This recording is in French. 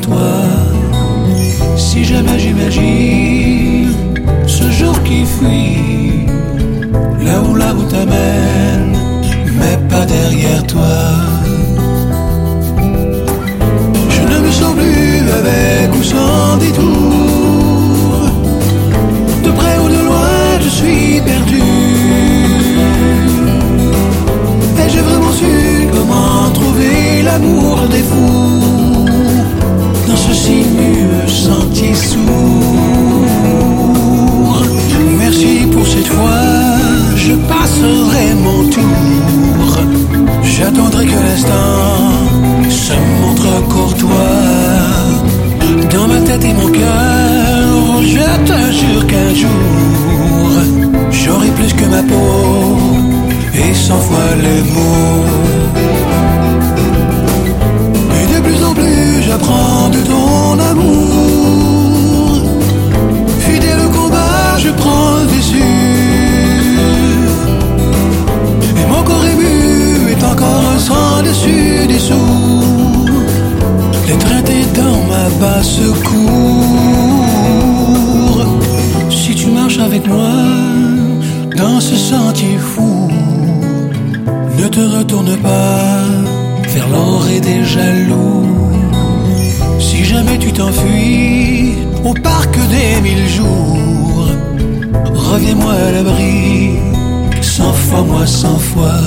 toi. Si jamais j'imagine ce jour qui fuit, là où la route t'amène, mais pas derrière toi. Je ne me sens plus avec ou sans détour. De près ou de loin, je suis perdu. Et j'ai vraiment su comment trouver l'amour des fous J'attendrai que l'instant se montre courtois. Dans ma tête et mon cœur, je te jure qu'un jour, j'aurai plus que ma peau et cent fois les mots. L'étreinte est dans ma basse cour. Si tu marches avec moi dans ce sentier fou, ne te retourne pas vers l'orée des jaloux. Si jamais tu t'enfuis au parc des mille jours, reviens-moi à l'abri, cent fois moi cent fois.